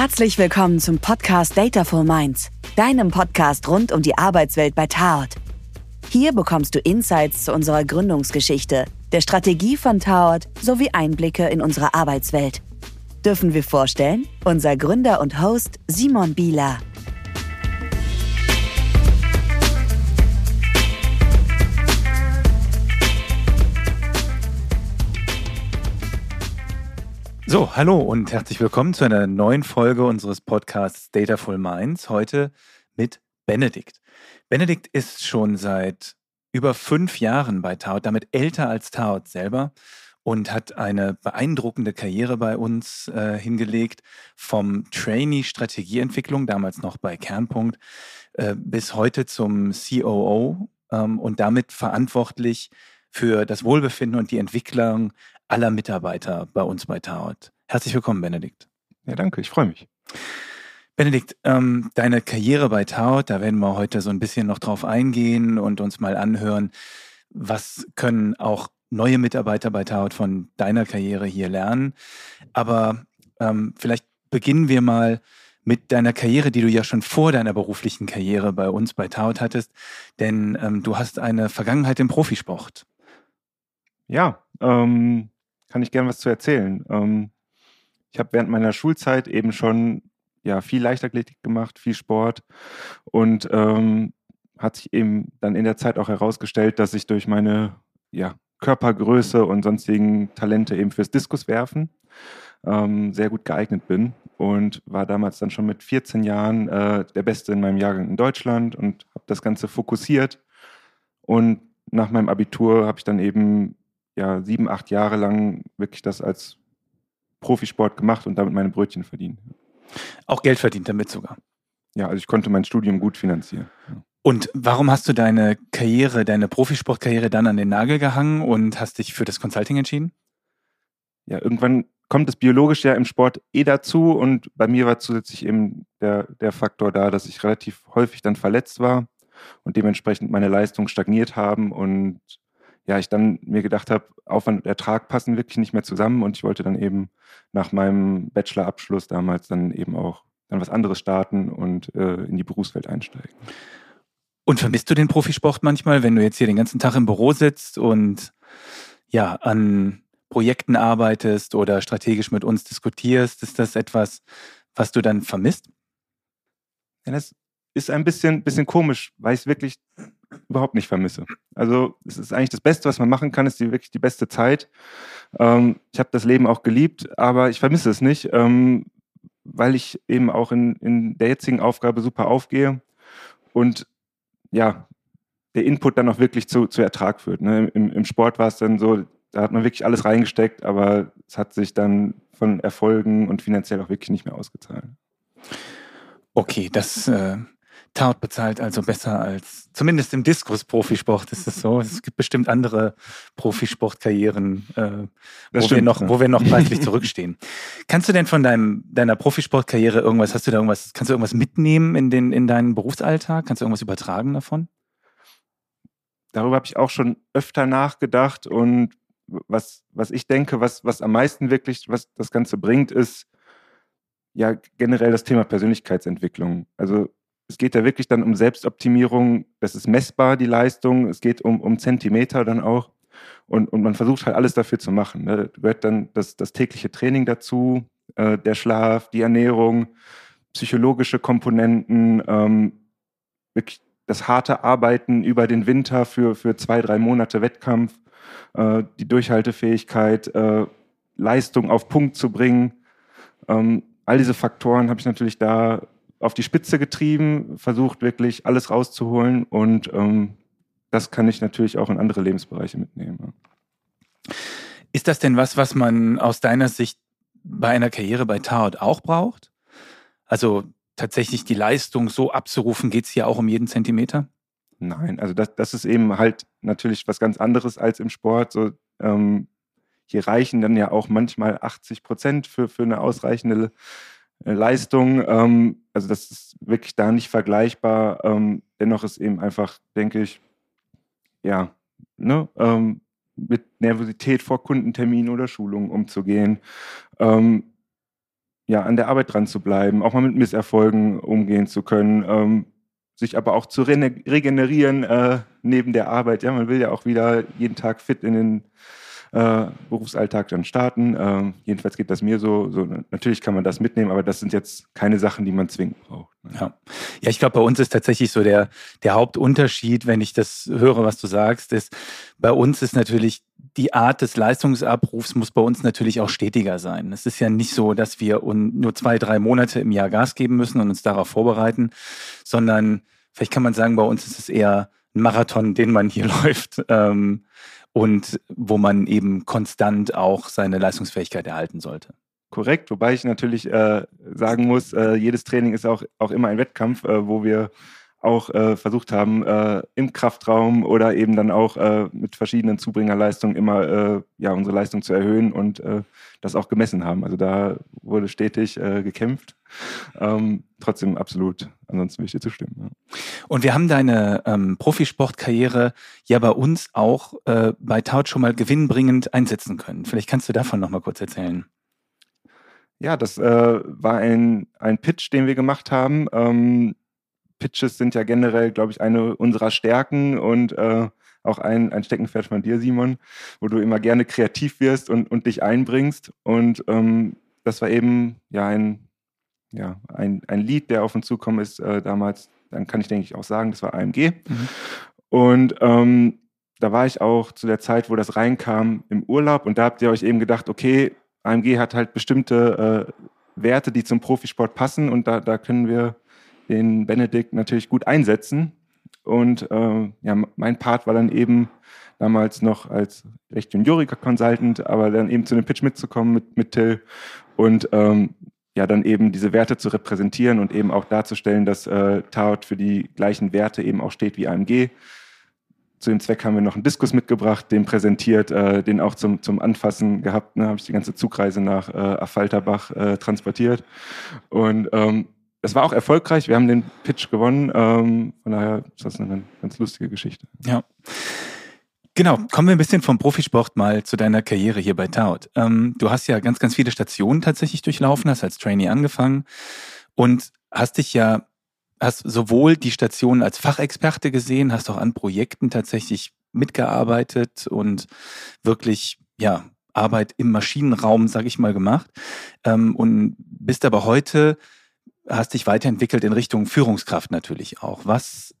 Herzlich willkommen zum Podcast Dataful Minds, deinem Podcast rund um die Arbeitswelt bei Taort. Hier bekommst du Insights zu unserer Gründungsgeschichte, der Strategie von Taort sowie Einblicke in unsere Arbeitswelt. Dürfen wir vorstellen? Unser Gründer und Host Simon Bieler. So, hallo und herzlich willkommen zu einer neuen Folge unseres Podcasts Dataful Minds. Heute mit Benedikt. Benedikt ist schon seit über fünf Jahren bei Taut, damit älter als Taut selber und hat eine beeindruckende Karriere bei uns äh, hingelegt, vom Trainee Strategieentwicklung, damals noch bei Kernpunkt, äh, bis heute zum COO ähm, und damit verantwortlich für das Wohlbefinden und die Entwicklung aller Mitarbeiter bei uns bei Taut. Herzlich willkommen, Benedikt. Ja, danke, ich freue mich. Benedikt, ähm, deine Karriere bei Taut, da werden wir heute so ein bisschen noch drauf eingehen und uns mal anhören, was können auch neue Mitarbeiter bei Taut von deiner Karriere hier lernen. Aber ähm, vielleicht beginnen wir mal mit deiner Karriere, die du ja schon vor deiner beruflichen Karriere bei uns bei Taut hattest, denn ähm, du hast eine Vergangenheit im Profisport. Ja, ähm, kann ich gern was zu erzählen. Ähm, ich habe während meiner Schulzeit eben schon ja, viel Leichtathletik gemacht, viel Sport und ähm, hat sich eben dann in der Zeit auch herausgestellt, dass ich durch meine ja, Körpergröße und sonstigen Talente eben fürs Diskuswerfen ähm, sehr gut geeignet bin und war damals dann schon mit 14 Jahren äh, der Beste in meinem Jahrgang in Deutschland und habe das Ganze fokussiert. Und nach meinem Abitur habe ich dann eben ja, sieben, acht Jahre lang wirklich das als Profisport gemacht und damit meine Brötchen verdient. Auch Geld verdient damit sogar. Ja, also ich konnte mein Studium gut finanzieren. Und warum hast du deine Karriere, deine Profisportkarriere dann an den Nagel gehangen und hast dich für das Consulting entschieden? Ja, irgendwann kommt es biologisch ja im Sport eh dazu und bei mir war zusätzlich eben der, der Faktor da, dass ich relativ häufig dann verletzt war und dementsprechend meine Leistungen stagniert haben und ja, ich dann mir gedacht habe, Aufwand und Ertrag passen wirklich nicht mehr zusammen und ich wollte dann eben nach meinem Bachelorabschluss damals dann eben auch dann was anderes starten und äh, in die Berufswelt einsteigen. Und vermisst du den Profisport manchmal, wenn du jetzt hier den ganzen Tag im Büro sitzt und ja, an Projekten arbeitest oder strategisch mit uns diskutierst? Ist das etwas, was du dann vermisst? Ja, das ist ein bisschen, bisschen komisch, weil ich es wirklich überhaupt nicht vermisse. Also es ist eigentlich das Beste, was man machen kann, ist die, wirklich die beste Zeit. Ähm, ich habe das Leben auch geliebt, aber ich vermisse es nicht, ähm, weil ich eben auch in, in der jetzigen Aufgabe super aufgehe und ja, der Input dann auch wirklich zu, zu Ertrag führt. Ne? Im, Im Sport war es dann so, da hat man wirklich alles reingesteckt, aber es hat sich dann von Erfolgen und finanziell auch wirklich nicht mehr ausgezahlt. Okay, das äh, Taut bezahlt also besser als, zumindest im Diskus-Profisport ist es so. Es gibt bestimmt andere Profisportkarrieren, äh, wo, stimmt, wir noch, ja. wo wir noch preislich zurückstehen. Kannst du denn von deinem, deiner Profisportkarriere irgendwas, hast du da irgendwas, kannst du irgendwas mitnehmen in, den, in deinen Berufsalltag? Kannst du irgendwas übertragen davon? Darüber habe ich auch schon öfter nachgedacht und was, was ich denke, was, was am meisten wirklich, was das Ganze bringt, ist ja generell das Thema Persönlichkeitsentwicklung. Also es geht ja wirklich dann um Selbstoptimierung. Das ist messbar, die Leistung. Es geht um, um Zentimeter dann auch. Und, und man versucht halt alles dafür zu machen. Ne? Da gehört dann das, das tägliche Training dazu, äh, der Schlaf, die Ernährung, psychologische Komponenten, ähm, wirklich das harte Arbeiten über den Winter für, für zwei, drei Monate Wettkampf, äh, die Durchhaltefähigkeit, äh, Leistung auf Punkt zu bringen. Ähm, all diese Faktoren habe ich natürlich da auf die Spitze getrieben, versucht wirklich alles rauszuholen und ähm, das kann ich natürlich auch in andere Lebensbereiche mitnehmen. Ist das denn was, was man aus deiner Sicht bei einer Karriere bei Tarot auch braucht? Also tatsächlich die Leistung so abzurufen, geht es hier auch um jeden Zentimeter? Nein, also das, das ist eben halt natürlich was ganz anderes als im Sport. So, ähm, hier reichen dann ja auch manchmal 80 Prozent für, für eine ausreichende Leistung. Ähm, also das ist wirklich da nicht vergleichbar. Ähm, dennoch ist eben einfach, denke ich, ja, ne, ähm, mit Nervosität vor Kundenterminen oder Schulungen umzugehen. Ähm, ja, an der Arbeit dran zu bleiben, auch mal mit Misserfolgen umgehen zu können, ähm, sich aber auch zu re regenerieren äh, neben der Arbeit. Ja, man will ja auch wieder jeden Tag fit in den äh, Berufsalltag dann starten. Äh, jedenfalls geht das mir so, so. Natürlich kann man das mitnehmen, aber das sind jetzt keine Sachen, die man zwingend braucht. Ne? Ja. ja, ich glaube, bei uns ist tatsächlich so der, der Hauptunterschied, wenn ich das höre, was du sagst, ist, bei uns ist natürlich die Art des Leistungsabrufs muss bei uns natürlich auch stetiger sein. Es ist ja nicht so, dass wir nur zwei, drei Monate im Jahr Gas geben müssen und uns darauf vorbereiten, sondern vielleicht kann man sagen, bei uns ist es eher ein Marathon, den man hier läuft. Ähm, und wo man eben konstant auch seine Leistungsfähigkeit erhalten sollte. Korrekt, wobei ich natürlich äh, sagen muss, äh, jedes Training ist auch, auch immer ein Wettkampf, äh, wo wir auch äh, versucht haben, äh, im Kraftraum oder eben dann auch äh, mit verschiedenen Zubringerleistungen immer äh, ja, unsere Leistung zu erhöhen und äh, das auch gemessen haben. Also da wurde stetig äh, gekämpft. Ähm, trotzdem absolut, ansonsten würde ich dir zustimmen. Ja. Und wir haben deine ähm, Profisportkarriere ja bei uns auch bei Taut schon mal gewinnbringend einsetzen können. Vielleicht kannst du davon noch mal kurz erzählen. Ja, das war ein, ein Pitch, den wir gemacht haben. Ähm, Pitches sind ja generell, glaube ich, eine unserer Stärken und äh, auch ein, ein Steckenpferd von dir, Simon, wo du immer gerne kreativ wirst und, und dich einbringst. Und ähm, das war eben ja ein, ja, ein, ein Lied, der auf uns zukommen ist äh, damals. Dann kann ich, denke ich, auch sagen, das war AMG. Mhm. Und ähm, da war ich auch zu der Zeit, wo das reinkam, im Urlaub. Und da habt ihr euch eben gedacht, okay, AMG hat halt bestimmte äh, Werte, die zum Profisport passen. Und da, da können wir den Benedikt natürlich gut einsetzen. Und äh, ja, mein Part war dann eben damals noch als recht junioriger Consultant, aber dann eben zu dem Pitch mitzukommen mit, mit Till und ähm, ja, dann eben diese Werte zu repräsentieren und eben auch darzustellen, dass äh, Taut für die gleichen Werte eben auch steht wie AMG. Zu dem Zweck haben wir noch einen Diskus mitgebracht, den präsentiert, äh, den auch zum, zum Anfassen gehabt. Ne, habe ich die ganze Zugreise nach äh, Affalterbach äh, transportiert. Und ähm, das war auch erfolgreich. Wir haben den Pitch gewonnen. Ähm, von daher ist das eine ganz lustige Geschichte. Ja. Genau, kommen wir ein bisschen vom Profisport mal zu deiner Karriere hier bei Taut. Ähm, du hast ja ganz, ganz viele Stationen tatsächlich durchlaufen, hast als Trainee angefangen und hast dich ja, hast sowohl die Stationen als Fachexperte gesehen, hast auch an Projekten tatsächlich mitgearbeitet und wirklich, ja, Arbeit im Maschinenraum, sag ich mal, gemacht. Ähm, und bist aber heute hast dich weiterentwickelt in Richtung Führungskraft natürlich auch. Was,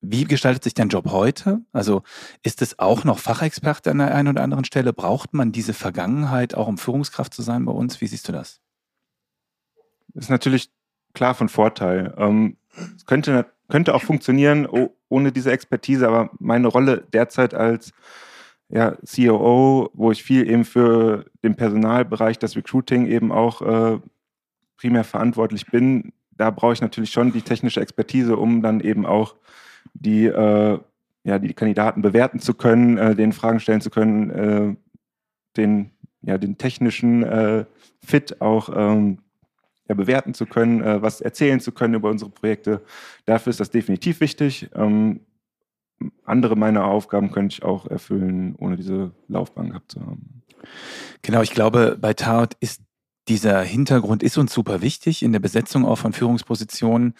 wie gestaltet sich dein Job heute? Also ist es auch noch Fachexperte an der einen oder anderen Stelle? Braucht man diese Vergangenheit auch, um Führungskraft zu sein bei uns? Wie siehst du das? Ist natürlich klar von Vorteil. Ähm, es könnte, könnte auch funktionieren ohne diese Expertise, aber meine Rolle derzeit als ja, COO, wo ich viel eben für den Personalbereich, das Recruiting eben auch äh, primär verantwortlich bin, da brauche ich natürlich schon die technische Expertise, um dann eben auch die, äh, ja, die Kandidaten bewerten zu können, äh, den Fragen stellen zu können, äh, den, ja, den technischen äh, Fit auch ähm, ja, bewerten zu können, äh, was erzählen zu können über unsere Projekte. Dafür ist das definitiv wichtig. Ähm, andere meiner Aufgaben könnte ich auch erfüllen, ohne diese Laufbahn gehabt zu haben. Genau, ich glaube, bei Tarot ist dieser Hintergrund ist uns super wichtig in der Besetzung auch von Führungspositionen.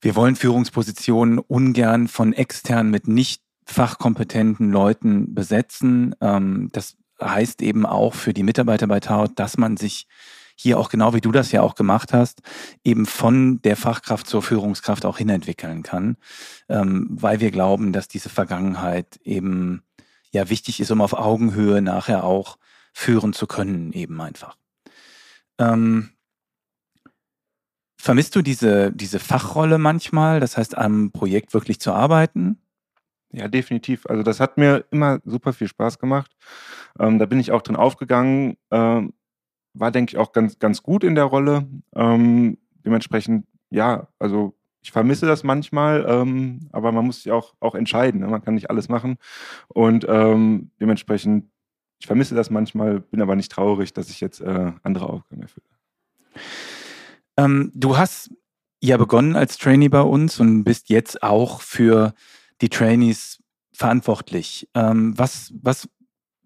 Wir wollen Führungspositionen ungern von extern mit nicht fachkompetenten Leuten besetzen. Ähm, das heißt eben auch für die Mitarbeiter bei Taut, dass man sich hier auch genau wie du das ja auch gemacht hast, eben von der Fachkraft zur Führungskraft auch hinentwickeln kann, ähm, weil wir glauben, dass diese Vergangenheit eben ja wichtig ist, um auf Augenhöhe nachher auch führen zu können, eben einfach. Ähm, vermisst du diese, diese Fachrolle manchmal, das heißt am Projekt wirklich zu arbeiten? Ja, definitiv. Also das hat mir immer super viel Spaß gemacht. Ähm, da bin ich auch drin aufgegangen. Ähm, war, denke ich, auch ganz, ganz gut in der Rolle. Ähm, dementsprechend, ja, also ich vermisse das manchmal, ähm, aber man muss sich auch, auch entscheiden. Ne? Man kann nicht alles machen. Und ähm, dementsprechend ich vermisse das manchmal, bin aber nicht traurig, dass ich jetzt äh, andere Aufgaben erfülle. Ähm, du hast ja begonnen als Trainee bei uns und bist jetzt auch für die Trainees verantwortlich. Ähm, was, was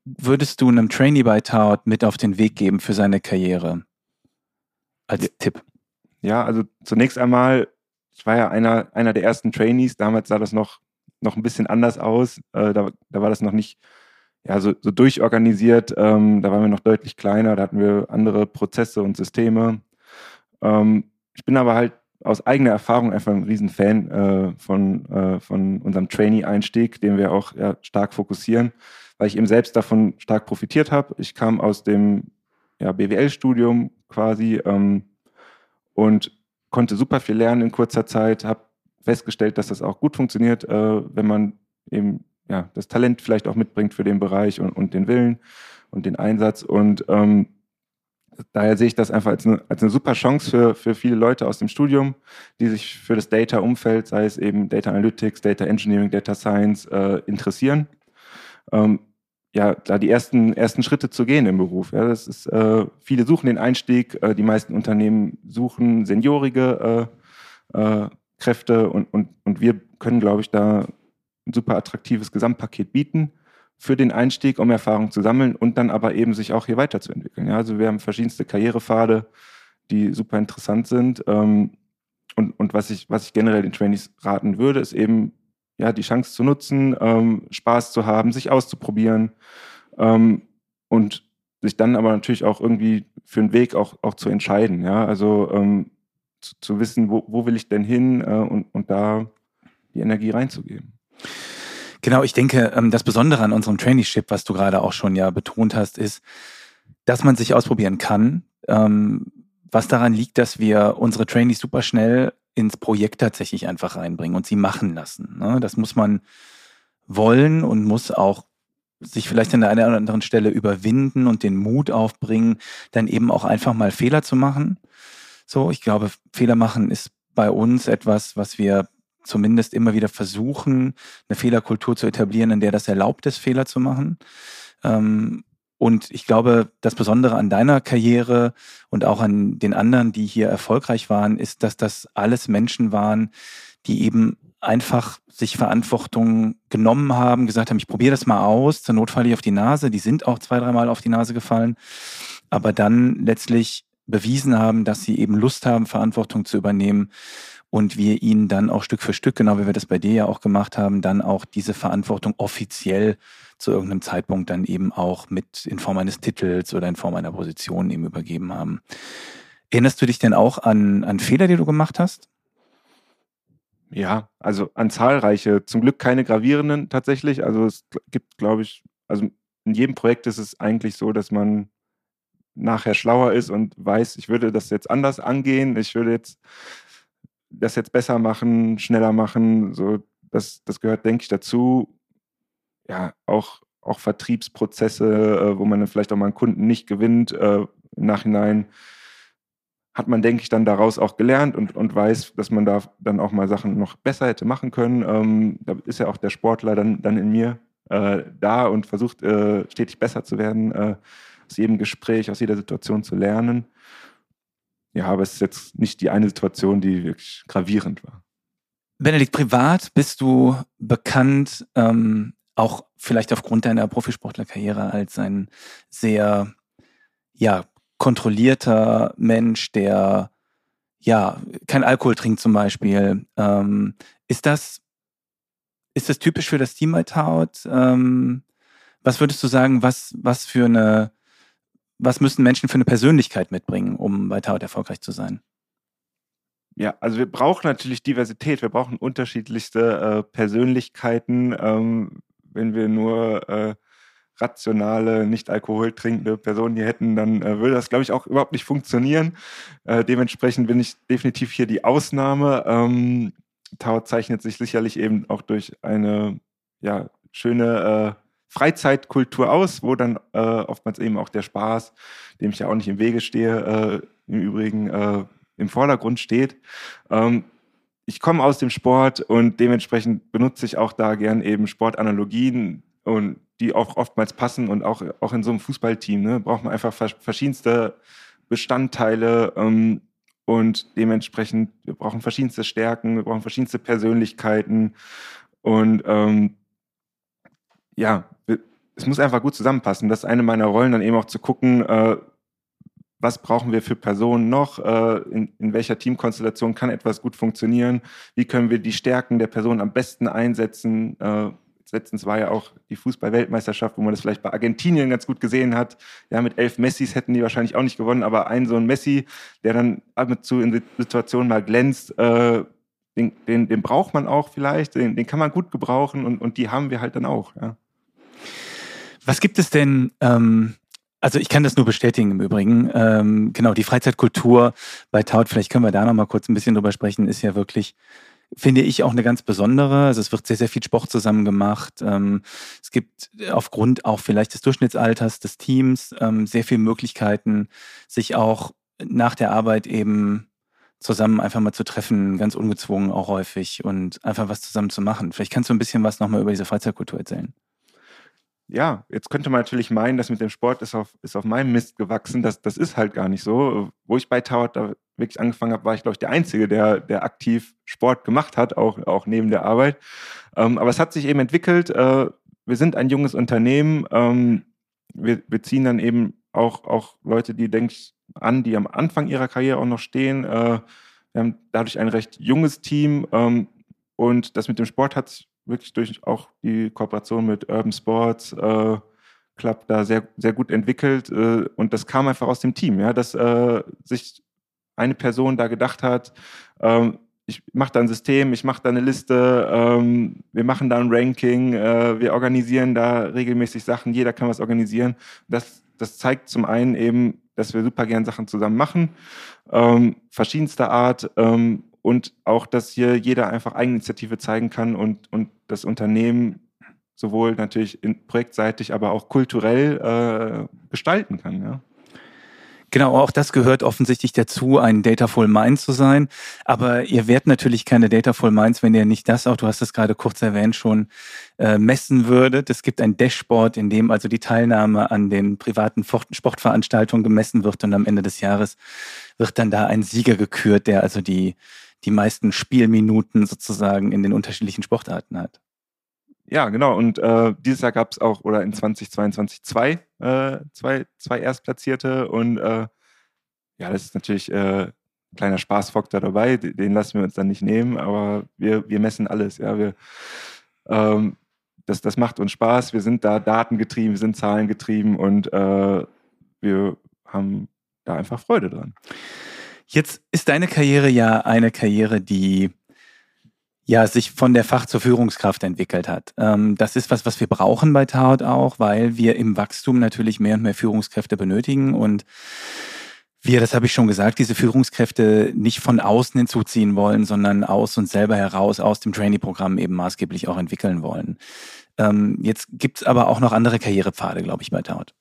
würdest du einem Trainee bei Taut mit auf den Weg geben für seine Karriere? als ja. Tipp? Ja, also zunächst einmal, ich war ja einer, einer der ersten Trainees, damals sah das noch, noch ein bisschen anders aus. Äh, da, da war das noch nicht ja, so, so durchorganisiert. Ähm, da waren wir noch deutlich kleiner, da hatten wir andere Prozesse und Systeme. Ähm, ich bin aber halt aus eigener Erfahrung einfach ein Riesenfan äh, von, äh, von unserem Trainee-Einstieg, den wir auch ja, stark fokussieren, weil ich eben selbst davon stark profitiert habe. Ich kam aus dem ja, BWL-Studium quasi ähm, und konnte super viel lernen in kurzer Zeit, habe festgestellt, dass das auch gut funktioniert, äh, wenn man eben ja, das Talent vielleicht auch mitbringt für den Bereich und, und den Willen und den Einsatz. Und ähm, daher sehe ich das einfach als eine, als eine super Chance für, für viele Leute aus dem Studium, die sich für das Data-Umfeld, sei es eben Data Analytics, Data Engineering, Data Science, äh, interessieren. Ähm, ja, da die ersten, ersten Schritte zu gehen im Beruf. Ja, das ist, äh, viele suchen den Einstieg, äh, die meisten Unternehmen suchen seniorige äh, äh Kräfte und, und, und wir können, glaube ich, da ein super attraktives Gesamtpaket bieten für den Einstieg, um Erfahrung zu sammeln und dann aber eben sich auch hier weiterzuentwickeln. Ja, also wir haben verschiedenste Karrierepfade, die super interessant sind. Ähm, und, und was ich, was ich generell den Trainees raten würde, ist eben, ja, die Chance zu nutzen, ähm, Spaß zu haben, sich auszuprobieren ähm, und sich dann aber natürlich auch irgendwie für einen Weg auch, auch zu entscheiden. Ja, also ähm, zu, zu, wissen, wo, wo will ich denn hin äh, und, und da die Energie reinzugeben. Genau, ich denke, ähm, das Besondere an unserem Traineeship, was du gerade auch schon ja betont hast, ist, dass man sich ausprobieren kann. Ähm, was daran liegt, dass wir unsere Trainees super schnell ins Projekt tatsächlich einfach reinbringen und sie machen lassen. Ne? Das muss man wollen und muss auch sich vielleicht an der einen oder anderen Stelle überwinden und den Mut aufbringen, dann eben auch einfach mal Fehler zu machen. So, ich glaube, Fehler machen ist bei uns etwas, was wir zumindest immer wieder versuchen, eine Fehlerkultur zu etablieren, in der das erlaubt ist, Fehler zu machen. Ähm, und ich glaube, das Besondere an deiner Karriere und auch an den anderen, die hier erfolgreich waren, ist, dass das alles Menschen waren, die eben einfach sich Verantwortung genommen haben, gesagt haben, ich probiere das mal aus, zur Not falle ich auf die Nase. Die sind auch zwei, dreimal auf die Nase gefallen, aber dann letztlich bewiesen haben, dass sie eben Lust haben, Verantwortung zu übernehmen und wir ihnen dann auch Stück für Stück, genau wie wir das bei dir ja auch gemacht haben, dann auch diese Verantwortung offiziell zu irgendeinem Zeitpunkt dann eben auch mit in Form eines Titels oder in Form einer Position eben übergeben haben. Erinnerst du dich denn auch an, an Fehler, die du gemacht hast? Ja, also an zahlreiche, zum Glück keine gravierenden tatsächlich. Also es gibt, glaube ich, also in jedem Projekt ist es eigentlich so, dass man nachher schlauer ist und weiß, ich würde das jetzt anders angehen, ich würde jetzt das jetzt besser machen, schneller machen. So, das, das gehört, denke ich, dazu. Ja, auch, auch Vertriebsprozesse, äh, wo man dann vielleicht auch mal einen Kunden nicht gewinnt. Äh, Im Nachhinein hat man, denke ich, dann daraus auch gelernt und, und weiß, dass man da dann auch mal Sachen noch besser hätte machen können. Ähm, da ist ja auch der Sportler dann, dann in mir äh, da und versucht äh, stetig besser zu werden, äh, aus jedem Gespräch, aus jeder Situation zu lernen. Ja, aber es ist jetzt nicht die eine Situation, die wirklich gravierend war. Benedikt, privat bist du bekannt, ähm, auch vielleicht aufgrund deiner Profisportlerkarriere als ein sehr, ja, kontrollierter Mensch, der ja kein Alkohol trinkt zum Beispiel. Ähm, ist das ist das typisch für das Team bei Taut? Ähm, was würdest du sagen, was was für eine was müssen Menschen für eine Persönlichkeit mitbringen, um bei Taut erfolgreich zu sein? Ja, also wir brauchen natürlich Diversität, wir brauchen unterschiedlichste äh, Persönlichkeiten. Ähm, wenn wir nur äh, rationale, nicht alkoholtrinkende Personen hier hätten, dann äh, würde das, glaube ich, auch überhaupt nicht funktionieren. Äh, dementsprechend bin ich definitiv hier die Ausnahme. Ähm, Tau zeichnet sich sicherlich eben auch durch eine ja, schöne äh, Freizeitkultur aus, wo dann äh, oftmals eben auch der Spaß, dem ich ja auch nicht im Wege stehe, äh, im Übrigen äh, im Vordergrund steht. Ähm, ich komme aus dem Sport und dementsprechend benutze ich auch da gern eben Sportanalogien und die auch oftmals passen und auch, auch in so einem Fußballteam ne, braucht man einfach verschiedenste Bestandteile ähm, und dementsprechend, wir brauchen verschiedenste Stärken, wir brauchen verschiedenste Persönlichkeiten und ähm, ja, es muss einfach gut zusammenpassen. Das ist eine meiner Rollen, dann eben auch zu gucken, äh, was brauchen wir für Personen noch, äh, in, in welcher Teamkonstellation kann etwas gut funktionieren, wie können wir die Stärken der Person am besten einsetzen. Äh, letztens war ja auch die Fußball-Weltmeisterschaft, wo man das vielleicht bei Argentinien ganz gut gesehen hat. Ja, mit elf Messis hätten die wahrscheinlich auch nicht gewonnen, aber ein so ein Messi, der dann ab und zu in Situationen mal glänzt, äh, den, den, den, braucht man auch vielleicht, den, den kann man gut gebrauchen und, und die haben wir halt dann auch. Ja. Was gibt es denn ähm, also ich kann das nur bestätigen im Übrigen. Ähm, genau, die Freizeitkultur bei Taut, vielleicht können wir da noch mal kurz ein bisschen drüber sprechen, ist ja wirklich, finde ich, auch eine ganz besondere. Also es wird sehr, sehr viel Sport zusammen gemacht. Ähm, es gibt aufgrund auch vielleicht des Durchschnittsalters des Teams ähm, sehr viele Möglichkeiten, sich auch nach der Arbeit eben zusammen einfach mal zu treffen, ganz ungezwungen auch häufig und einfach was zusammen zu machen. Vielleicht kannst du ein bisschen was nochmal über diese Freizeitkultur erzählen ja, jetzt könnte man natürlich meinen, dass mit dem Sport ist auf, ist auf meinem Mist gewachsen. Das, das ist halt gar nicht so. Wo ich bei Tower da wirklich angefangen habe, war ich, glaube ich, der Einzige, der, der aktiv Sport gemacht hat, auch, auch neben der Arbeit. Ähm, aber es hat sich eben entwickelt. Äh, wir sind ein junges Unternehmen. Ähm, wir, wir ziehen dann eben auch, auch Leute, die, denke ich, an, die am Anfang ihrer Karriere auch noch stehen. Äh, wir haben dadurch ein recht junges Team. Ähm, und das mit dem Sport hat sich wirklich durch auch die Kooperation mit Urban Sports äh, Club da sehr, sehr gut entwickelt. Äh, und das kam einfach aus dem Team, ja, dass äh, sich eine Person da gedacht hat, ähm, ich mache da ein System, ich mache da eine Liste, ähm, wir machen da ein Ranking, äh, wir organisieren da regelmäßig Sachen, jeder kann was organisieren. Das, das zeigt zum einen eben, dass wir super gern Sachen zusammen machen, ähm, verschiedenster Art ähm, und auch, dass hier jeder einfach Eigeninitiative zeigen kann und, und das Unternehmen sowohl natürlich projektseitig, aber auch kulturell äh, gestalten kann. Ja. Genau, auch das gehört offensichtlich dazu, ein Dataful Mind zu sein. Aber ihr werdet natürlich keine Dataful Minds, wenn ihr nicht das auch, du hast es gerade kurz erwähnt, schon äh, messen würdet. Es gibt ein Dashboard, in dem also die Teilnahme an den privaten Sportveranstaltungen gemessen wird und am Ende des Jahres wird dann da ein Sieger gekürt, der also die die meisten Spielminuten sozusagen in den unterschiedlichen Sportarten hat. Ja, genau. Und äh, dieses Jahr gab es auch, oder in 2022 zwei, äh, zwei, zwei Erstplatzierte. Und äh, ja, das ist natürlich äh, ein kleiner Spaßfaktor dabei. Den lassen wir uns dann nicht nehmen, aber wir, wir messen alles. Ja, wir, ähm, das, das macht uns Spaß. Wir sind da datengetrieben, wir sind zahlengetrieben und äh, wir haben da einfach Freude dran. Jetzt ist deine Karriere ja eine Karriere, die ja sich von der Fach zur Führungskraft entwickelt hat. Ähm, das ist was, was wir brauchen bei Taut auch, weil wir im Wachstum natürlich mehr und mehr Führungskräfte benötigen und wir, das habe ich schon gesagt, diese Führungskräfte nicht von außen hinzuziehen wollen, sondern aus uns selber heraus, aus dem Trainee-Programm eben maßgeblich auch entwickeln wollen. Ähm, jetzt gibt es aber auch noch andere Karrierepfade, glaube ich, bei Taut.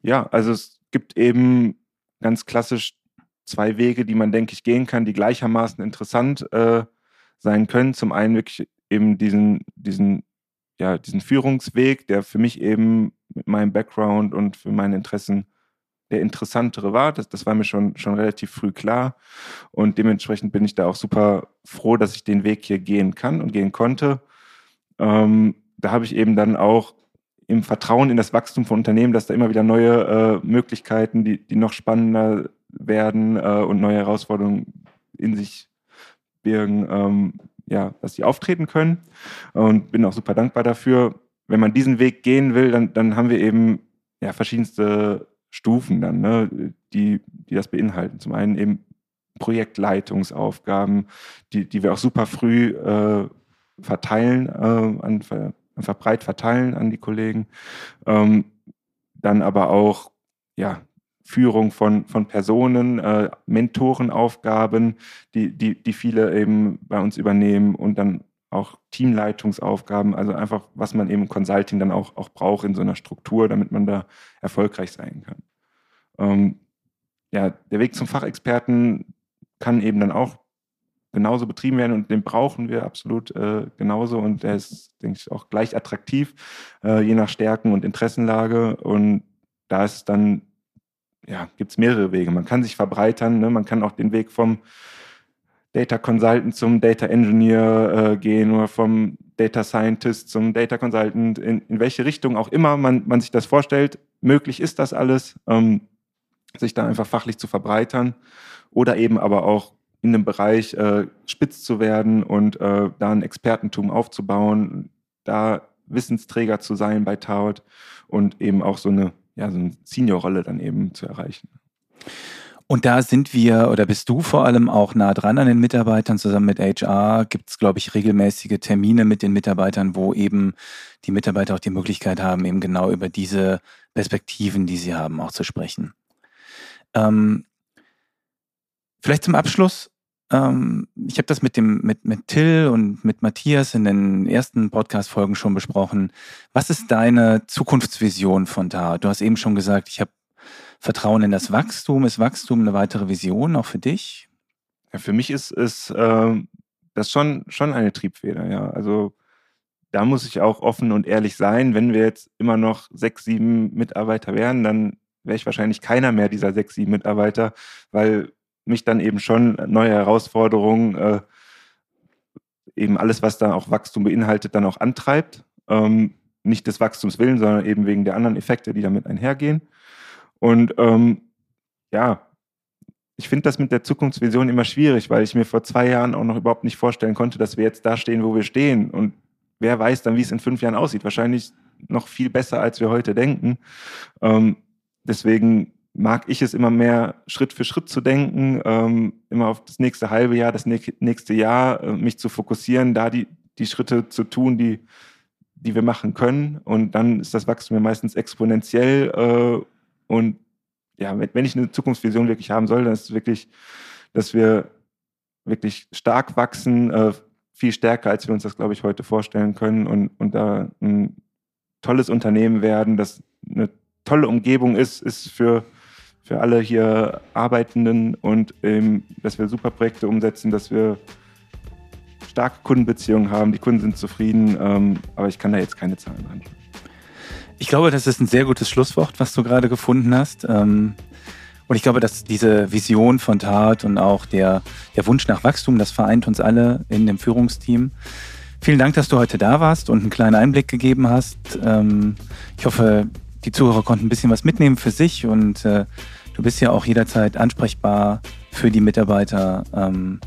Ja, also es gibt eben ganz klassisch zwei Wege, die man, denke ich, gehen kann, die gleichermaßen interessant äh, sein können. Zum einen wirklich eben diesen, diesen, ja, diesen Führungsweg, der für mich eben mit meinem Background und für meine Interessen der interessantere war. Das, das war mir schon, schon relativ früh klar. Und dementsprechend bin ich da auch super froh, dass ich den Weg hier gehen kann und gehen konnte. Ähm, da habe ich eben dann auch im Vertrauen in das Wachstum von Unternehmen, dass da immer wieder neue äh, Möglichkeiten, die, die noch spannender werden äh, und neue Herausforderungen in sich birgen, ähm, ja, dass sie auftreten können. Und bin auch super dankbar dafür. Wenn man diesen Weg gehen will, dann, dann haben wir eben ja, verschiedenste Stufen dann, ne, die, die das beinhalten. Zum einen eben Projektleitungsaufgaben, die, die wir auch super früh äh, verteilen, äh, an, einfach breit verteilen an die Kollegen. Ähm, dann aber auch ja, Führung von, von Personen, äh, Mentorenaufgaben, die, die, die viele eben bei uns übernehmen und dann auch Teamleitungsaufgaben, also einfach, was man eben im Consulting dann auch, auch braucht in so einer Struktur, damit man da erfolgreich sein kann. Ähm, ja, der Weg zum Fachexperten kann eben dann auch genauso betrieben werden und den brauchen wir absolut äh, genauso und der ist, denke ich, auch gleich attraktiv, äh, je nach Stärken und Interessenlage und da ist dann ja, gibt es mehrere Wege. Man kann sich verbreitern, ne? man kann auch den Weg vom Data Consultant zum Data Engineer äh, gehen oder vom Data Scientist zum Data Consultant, in, in welche Richtung auch immer man, man sich das vorstellt. Möglich ist das alles. Ähm, sich da einfach fachlich zu verbreitern oder eben aber auch in dem Bereich äh, spitz zu werden und äh, da ein Expertentum aufzubauen, da Wissensträger zu sein bei Taut und eben auch so eine, ja, so eine Senior-Rolle dann eben zu erreichen. Und da sind wir oder bist du vor allem auch nah dran an den Mitarbeitern zusammen mit HR. Gibt es, glaube ich, regelmäßige Termine mit den Mitarbeitern, wo eben die Mitarbeiter auch die Möglichkeit haben, eben genau über diese Perspektiven, die sie haben, auch zu sprechen. Ähm, vielleicht zum Abschluss. Ähm, ich habe das mit dem mit mit Till und mit Matthias in den ersten Podcast-Folgen schon besprochen. Was ist deine Zukunftsvision von da? Du hast eben schon gesagt, ich habe Vertrauen in das Wachstum. Ist Wachstum eine weitere Vision auch für dich? Ja, für mich ist, ist äh, das schon, schon eine Triebfeder, ja. Also da muss ich auch offen und ehrlich sein. Wenn wir jetzt immer noch sechs, sieben Mitarbeiter wären, dann wäre ich wahrscheinlich keiner mehr dieser sechs, sieben Mitarbeiter, weil mich dann eben schon neue Herausforderungen, äh, eben alles, was da auch Wachstum beinhaltet, dann auch antreibt. Ähm, nicht des Wachstums willen, sondern eben wegen der anderen Effekte, die damit einhergehen. Und ähm, ja, ich finde das mit der Zukunftsvision immer schwierig, weil ich mir vor zwei Jahren auch noch überhaupt nicht vorstellen konnte, dass wir jetzt da stehen, wo wir stehen. Und wer weiß dann, wie es in fünf Jahren aussieht. Wahrscheinlich noch viel besser, als wir heute denken. Ähm, deswegen mag ich es immer mehr Schritt für Schritt zu denken, ähm, immer auf das nächste halbe Jahr, das nächste Jahr, äh, mich zu fokussieren, da die, die Schritte zu tun, die, die wir machen können. Und dann ist das Wachstum ja meistens exponentiell äh, und ja, wenn ich eine Zukunftsvision wirklich haben soll, dann ist es wirklich, dass wir wirklich stark wachsen, äh, viel stärker, als wir uns das, glaube ich, heute vorstellen können und, und da ein tolles Unternehmen werden, das eine tolle Umgebung ist, ist für, für alle hier Arbeitenden und ähm, dass wir super Projekte umsetzen, dass wir starke Kundenbeziehungen haben, die Kunden sind zufrieden, ähm, aber ich kann da jetzt keine Zahlen anschauen. Ich glaube, das ist ein sehr gutes Schlusswort, was du gerade gefunden hast. Ähm, und ich glaube, dass diese Vision von Tat und auch der, der Wunsch nach Wachstum, das vereint uns alle in dem Führungsteam. Vielen Dank, dass du heute da warst und einen kleinen Einblick gegeben hast. Ähm, ich hoffe, die Zuhörer konnten ein bisschen was mitnehmen für sich und äh, du bist ja auch jederzeit ansprechbar für die Mitarbeiter, ähm,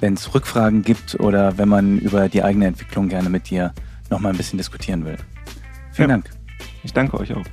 wenn es Rückfragen gibt oder wenn man über die eigene Entwicklung gerne mit dir nochmal ein bisschen diskutieren will. Vielen ja. Dank. Ich danke euch auch.